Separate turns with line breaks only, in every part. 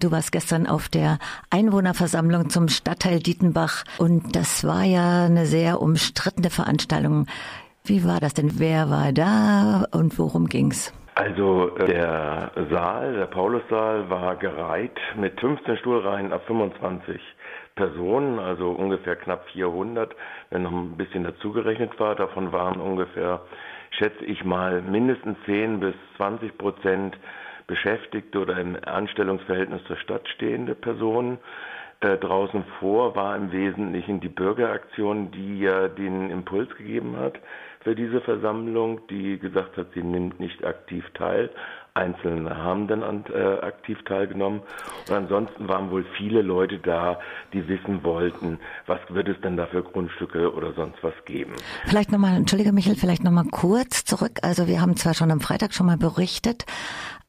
Du warst gestern auf der Einwohnerversammlung zum Stadtteil Dietenbach und das war ja eine sehr umstrittene Veranstaltung. Wie war das denn? Wer war da und worum ging's?
Also der Saal, der Paulussaal, war gereiht mit 15 Stuhlreihen ab 25 Personen, also ungefähr knapp 400, wenn noch ein bisschen dazugerechnet war. Davon waren ungefähr, schätze ich mal, mindestens 10 bis 20 Prozent Beschäftigte oder im Anstellungsverhältnis zur Stadt stehende Personen. Äh, draußen vor war im Wesentlichen die Bürgeraktion, die ja den Impuls gegeben hat für diese Versammlung, die gesagt hat, sie nimmt nicht aktiv teil, Einzelne haben dann an, äh, aktiv teilgenommen. Und ansonsten waren wohl viele Leute da, die wissen wollten, was wird es denn da für Grundstücke oder sonst was geben.
Vielleicht nochmal, entschuldige Michael, vielleicht nochmal kurz zurück. Also wir haben zwar schon am Freitag schon mal berichtet,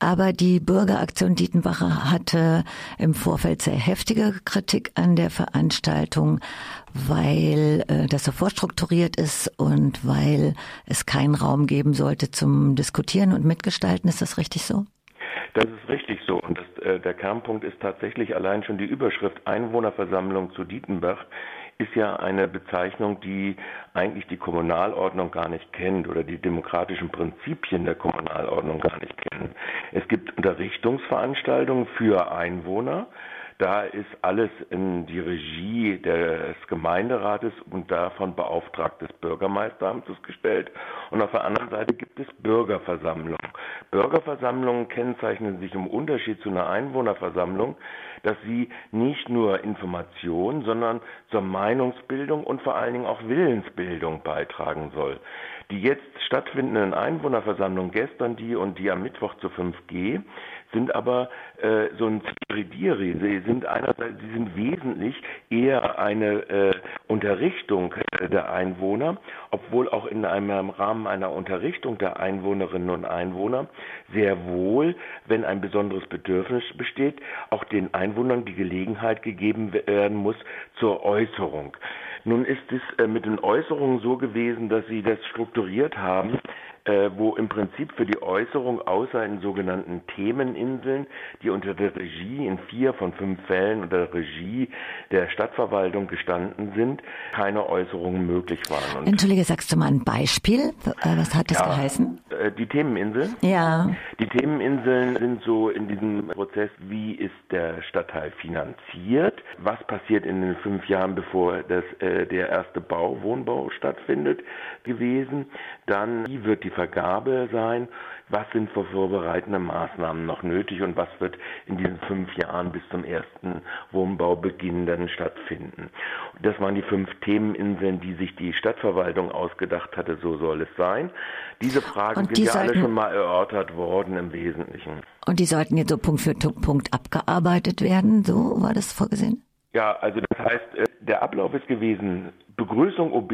aber die Bürgeraktion Dietenbacher hatte im Vorfeld sehr heftige Kritik an der Veranstaltung, weil äh, das so vorstrukturiert ist und weil es keinen Raum geben sollte zum Diskutieren und Mitgestalten. Ist das richtig so?
Das ist richtig so. Und das, äh, der Kernpunkt ist tatsächlich allein schon die Überschrift Einwohnerversammlung zu Dietenbach ist ja eine Bezeichnung, die eigentlich die Kommunalordnung gar nicht kennt oder die demokratischen Prinzipien der Kommunalordnung gar nicht kennt. Es gibt Unterrichtungsveranstaltungen für Einwohner, da ist alles in die Regie des Gemeinderates und davon beauftragt des Bürgermeisteramtes gestellt. Und auf der anderen Seite gibt es Bürgerversammlungen. Bürgerversammlungen kennzeichnen sich im Unterschied zu einer Einwohnerversammlung, dass sie nicht nur Information, sondern zur Meinungsbildung und vor allen Dingen auch Willensbildung beitragen soll. Die jetzt stattfindenden Einwohnerversammlungen, gestern die und die am Mittwoch zu 5G, sind aber äh, so ein Ziridiri. Sie sind einerseits, sie sind wesentlich eher eine äh, Unterrichtung der Einwohner, obwohl auch in einem Rahmen einer Unterrichtung der Einwohnerinnen und Einwohner sehr wohl, wenn ein besonderes Bedürfnis besteht, auch den Einwohnern die Gelegenheit gegeben werden muss zur Äußerung. Nun ist es äh, mit den Äußerungen so gewesen, dass sie das strukturiert haben, äh, wo im Prinzip für die Äußerung außer in sogenannten Themeninseln, die unter der Regie in vier von fünf Fällen unter der Regie der Stadtverwaltung gestanden sind, keine Äußerungen möglich waren.
Und Entschuldige, sagst du mal ein Beispiel? Äh, was hat das ja, geheißen?
Äh, die Themeninseln?
Ja.
Die Themeninseln sind so in diesem Prozess, wie ist der Stadtteil finanziert? Was passiert in den fünf Jahren, bevor das, äh, der erste Bau, Wohnbau stattfindet, gewesen? Dann, wie wird die Vergabe sein? Was sind für vorbereitende Maßnahmen noch nötig und was wird in diesen fünf Jahren bis zum ersten Wohnbaubeginn dann stattfinden? Das waren die fünf Themeninseln, die sich die Stadtverwaltung ausgedacht hatte, so soll es sein. Diese Fragen die sind ja alle schon mal erörtert worden im Wesentlichen.
Und die sollten jetzt so Punkt für Punkt abgearbeitet werden, so war das vorgesehen?
Ja, also das heißt, äh, der Ablauf ist gewesen, Begrüßung OB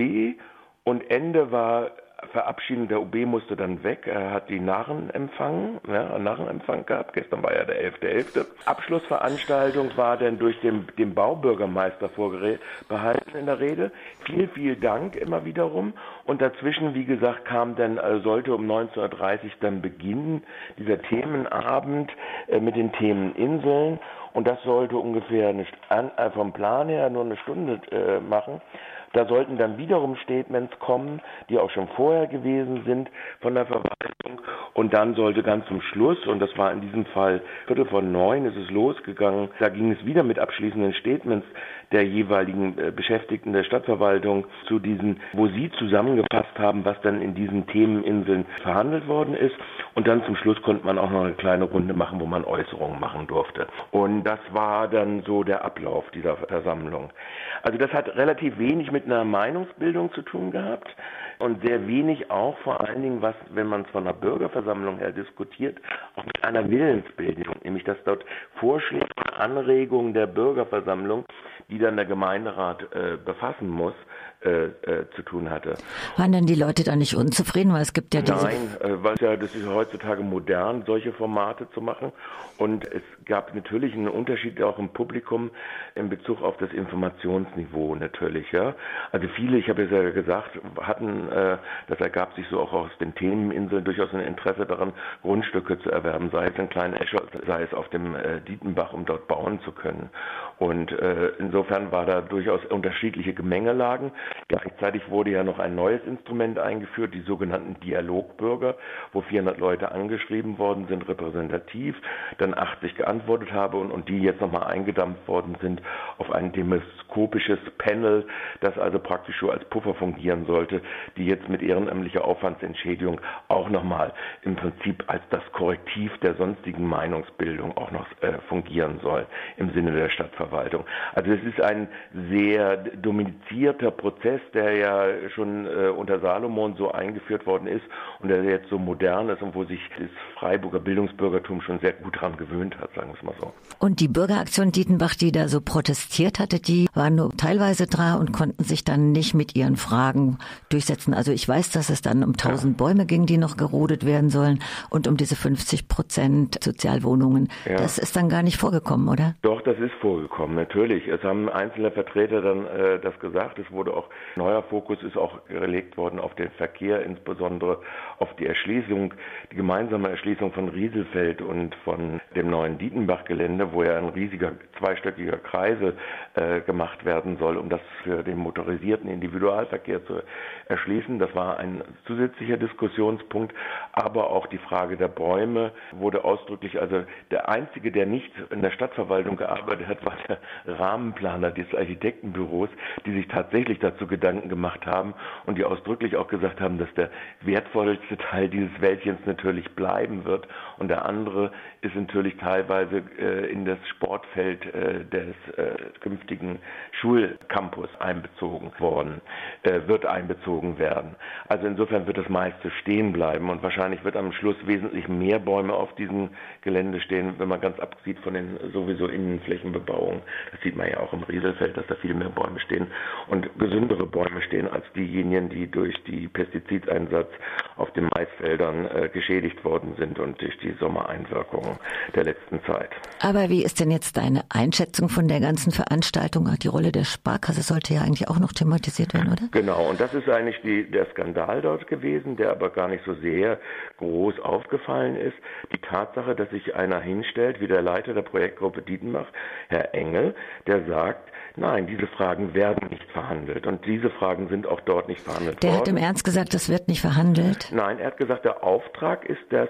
und Ende war Verabschiedung der OB musste dann weg. Er hat die Narren empfangen, ja, Narrenempfang gehabt. Gestern war ja der 11.11. .11. Abschlussveranstaltung war dann durch den, den Baubürgermeister vorbehalten in der Rede. Viel, viel Dank immer wiederum. Und dazwischen, wie gesagt, kam dann, äh, sollte um 19.30 Uhr dann beginnen, dieser Themenabend äh, mit den Themen Inseln. Und das sollte ungefähr eine, äh, vom Plan her nur eine Stunde machen. Da sollten dann wiederum Statements kommen, die auch schon vorher gewesen sind von der Verwaltung. Und dann sollte ganz zum Schluss, und das war in diesem Fall Viertel von neun, ist es losgegangen, da ging es wieder mit abschließenden Statements der jeweiligen äh, Beschäftigten der Stadtverwaltung zu diesen, wo sie zusammengefasst haben, was dann in diesen Themeninseln verhandelt worden ist. Und dann zum Schluss konnte man auch noch eine kleine Runde machen, wo man Äußerungen machen durfte. Und das war dann so der Ablauf dieser Versammlung. Also das hat relativ wenig mit einer Meinungsbildung zu tun gehabt und sehr wenig auch vor allen Dingen, was, wenn man es von einer Bürgerversammlung her diskutiert, auch mit einer Willensbildung, nämlich dass dort Vorschläge Anregungen der Bürgerversammlung, die dann der Gemeinderat äh, befassen muss, äh, äh, zu tun hatte.
Waren denn die Leute da nicht unzufrieden, weil es gibt ja diese...
Nein, äh, weil ja, das ist heutzutage modern, solche Formate zu machen. Und es gab natürlich einen Unterschied auch im Publikum in Bezug auf das Informationsniveau natürlich. Ja. Also viele, ich habe es ja gesagt, hatten, äh, das ergab sich so auch aus den Themeninseln durchaus ein Interesse daran, Grundstücke zu erwerben, sei es in Kleinen Escher, sei es auf dem äh, Dietenbach, um dort bauen zu können. Und äh, insofern war da durchaus unterschiedliche Gemengelagen. Gleichzeitig wurde ja noch ein neues Instrument eingeführt, die sogenannten Dialogbürger, wo 400 Leute angeschrieben worden sind, repräsentativ, dann 80 geantwortet habe und, und die jetzt nochmal eingedampft worden sind auf ein demoskopisches Panel, das also praktisch so als Puffer fungieren sollte, die jetzt mit ehrenamtlicher Aufwandsentschädigung auch nochmal im Prinzip als das Korrektiv der sonstigen Meinungsbildung auch noch äh, fungieren soll im Sinne der Stadtverwaltung. Also es ist ein sehr domizierter Prozess, der ja schon äh, unter Salomon so eingeführt worden ist und der jetzt so modern ist und wo sich das Freiburger Bildungsbürgertum schon sehr gut daran gewöhnt hat, sagen wir es mal so.
Und die Bürgeraktion Dietenbach, die da so protestiert hatte, die waren nur teilweise da und konnten sich dann nicht mit ihren Fragen durchsetzen. Also ich weiß, dass es dann um tausend ja. Bäume ging, die noch gerodet werden sollen und um diese 50 Prozent Sozialwohnungen. Ja. Das ist dann gar nicht vorgekommen, oder?
Doch, das ist vorgekommen kommen. Natürlich, es haben einzelne Vertreter dann äh, das gesagt. Es wurde auch neuer Fokus ist auch gelegt worden auf den Verkehr, insbesondere auf die Erschließung, die gemeinsame Erschließung von Rieselfeld und von dem neuen Dietenbach-Gelände, wo ja ein riesiger zweistöckiger Kreisel äh, gemacht werden soll, um das für den motorisierten Individualverkehr zu erschließen. Das war ein zusätzlicher Diskussionspunkt, aber auch die Frage der Bäume wurde ausdrücklich, also der einzige, der nicht in der Stadtverwaltung gearbeitet hat, war der Rahmenplaner des Architektenbüros, die sich tatsächlich dazu Gedanken gemacht haben und die ausdrücklich auch gesagt haben, dass der wertvollste Teil dieses Wäldchens natürlich bleiben wird und der andere ist natürlich teilweise äh, in das Sportfeld äh, des äh, künftigen Schulcampus einbezogen worden, äh, wird einbezogen werden. Also insofern wird das meiste stehen bleiben und wahrscheinlich wird am Schluss wesentlich mehr Bäume auf diesem Gelände stehen, wenn man ganz absieht von den sowieso Innenflächenbebauungen. Das sieht man ja auch im Rieselfeld, dass da viel mehr Bäume stehen und gesündere Bäume stehen als diejenigen, die durch die Pestizideinsatz auf den Maisfeldern äh, geschädigt worden sind und durch die Sommereinwirkungen der letzten Zeit.
Aber wie ist denn jetzt deine Einschätzung von der ganzen Veranstaltung? Die Rolle der Sparkasse sollte ja eigentlich auch noch thematisiert werden, oder?
Genau, und das ist eigentlich die, der Skandal dort gewesen, der aber gar nicht so sehr groß aufgefallen ist. Die Tatsache, dass sich einer hinstellt, wie der Leiter der Projektgruppe Dietenbach, Herr Engel, der sagt, gesagt, Nein, diese Fragen werden nicht verhandelt und diese Fragen sind auch dort nicht verhandelt
der
worden.
Der hat im Ernst gesagt, das wird nicht verhandelt?
Nein, er hat gesagt, der Auftrag ist, dass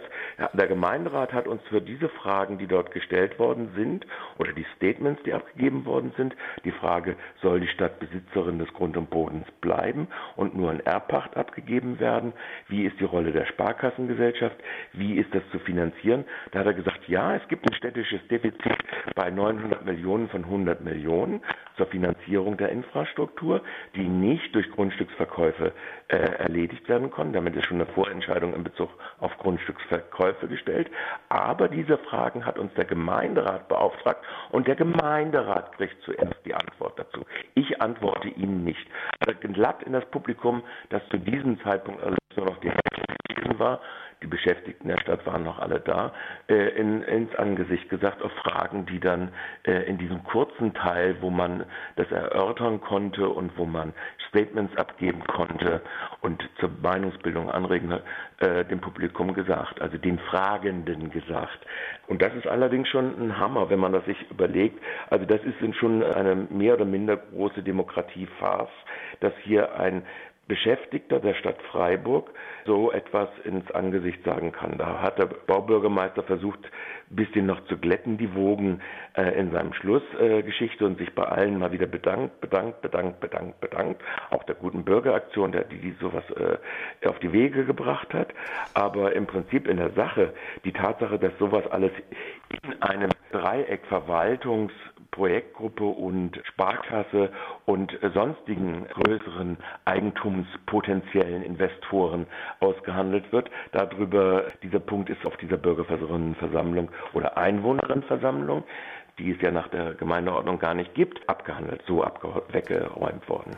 der Gemeinderat hat uns für diese Fragen, die dort gestellt worden sind oder die Statements, die abgegeben worden sind, die Frage, soll die Stadt Besitzerin des Grund und Bodens bleiben und nur in Erbpacht abgegeben werden? Wie ist die Rolle der Sparkassengesellschaft? Wie ist das zu finanzieren? Da hat er gesagt, ja, es gibt ein städtisches Defizit bei 900 Millionen von 100 Millionen zur Finanzierung der Infrastruktur, die nicht durch Grundstücksverkäufe äh, erledigt werden konnten. Damit ist schon eine Vorentscheidung in Bezug auf Grundstücksverkäufe gestellt. Aber diese Fragen hat uns der Gemeinderat beauftragt und der Gemeinderat kriegt zuerst die Antwort dazu. Ich antworte Ihnen nicht. Also glatt in das Publikum, das zu diesem Zeitpunkt alles nur noch die Hälfte war, die Beschäftigten der Stadt waren noch alle da, äh, in, ins Angesicht gesagt auf Fragen, die dann äh, in diesem kurzen Teil, wo man das erörtern konnte und wo man Statements abgeben konnte und zur Meinungsbildung anregen, äh, dem Publikum gesagt, also den Fragenden gesagt. Und das ist allerdings schon ein Hammer, wenn man das sich überlegt. Also das ist schon eine mehr oder minder große Demokratiefarce, dass hier ein Beschäftigter der Stadt Freiburg so etwas ins Angesicht sagen kann. Da hat der Baubürgermeister versucht, bisschen noch zu glätten, die Wogen äh, in seinem Schlussgeschichte äh, und sich bei allen mal wieder bedankt, bedankt, bedankt, bedankt, bedankt. Auch der guten Bürgeraktion, der, die, die sowas äh, auf die Wege gebracht hat. Aber im Prinzip in der Sache, die Tatsache, dass sowas alles in einem Dreieck Verwaltungs Projektgruppe und Sparkasse und sonstigen größeren eigentumspotenziellen Investoren ausgehandelt wird. Darüber, dieser Punkt ist auf dieser Bürgerversammlung oder Einwohnerinnenversammlung, die es ja nach der Gemeindeordnung gar nicht gibt, abgehandelt, so weggeräumt worden.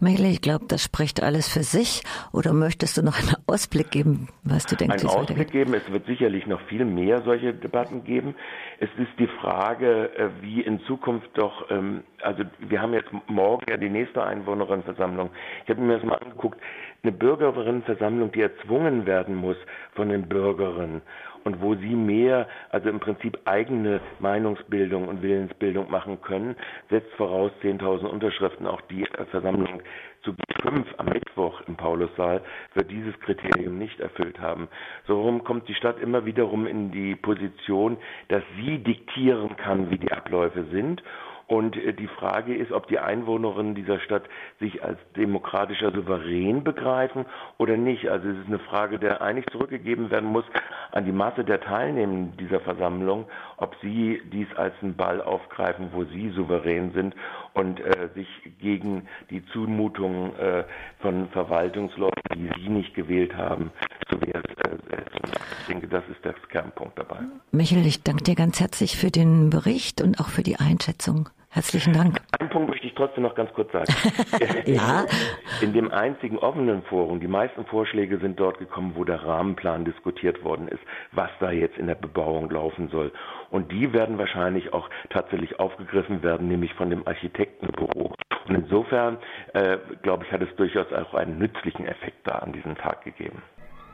Michael, ich glaube, das spricht alles für sich. Oder möchtest du noch einen Ausblick geben, was du denkst?
Einen Ausblick geben. Es wird sicherlich noch viel mehr solche Debatten geben. Es ist die Frage, äh, wie in Zukunft doch, ähm, also wir haben jetzt morgen ja die nächste Einwohnerinnenversammlung. Ich habe mir das mal angeguckt. eine Bürgerinnenversammlung, die erzwungen werden muss von den Bürgerinnen und wo sie mehr, also im Prinzip eigene Meinungsbildung und Willensbildung machen können, setzt voraus 10.000 Unterschriften. Auch die Versammlung zu G5 am Mittwoch im Paulussaal wird dieses Kriterium nicht erfüllt haben. So rum kommt die Stadt immer wiederum in die Position, dass sie diktieren kann, wie die Abläufe sind und äh, die Frage ist, ob die Einwohnerinnen dieser Stadt sich als demokratischer Souverän begreifen oder nicht. Also es ist eine Frage, der eigentlich zurückgegeben werden muss an die Masse der Teilnehmenden dieser Versammlung, ob sie dies als einen Ball aufgreifen, wo sie souverän sind und äh, sich gegen die Zumutungen äh, von Verwaltungsleuten, die sie nicht gewählt haben, zu Wehr setzen. Ich denke, das ist der Kernpunkt dabei.
Michael, ich danke dir ganz herzlich für den Bericht und auch für die Einschätzung. Herzlichen Dank.
Einen Punkt möchte ich trotzdem noch ganz kurz sagen. ja. In dem einzigen offenen Forum, die meisten Vorschläge sind dort gekommen, wo der Rahmenplan diskutiert worden ist, was da jetzt in der Bebauung laufen soll. Und die werden wahrscheinlich auch tatsächlich aufgegriffen werden, nämlich von dem Architektenbüro. Und insofern, äh, glaube ich, hat es durchaus auch einen nützlichen Effekt da an diesem Tag gegeben.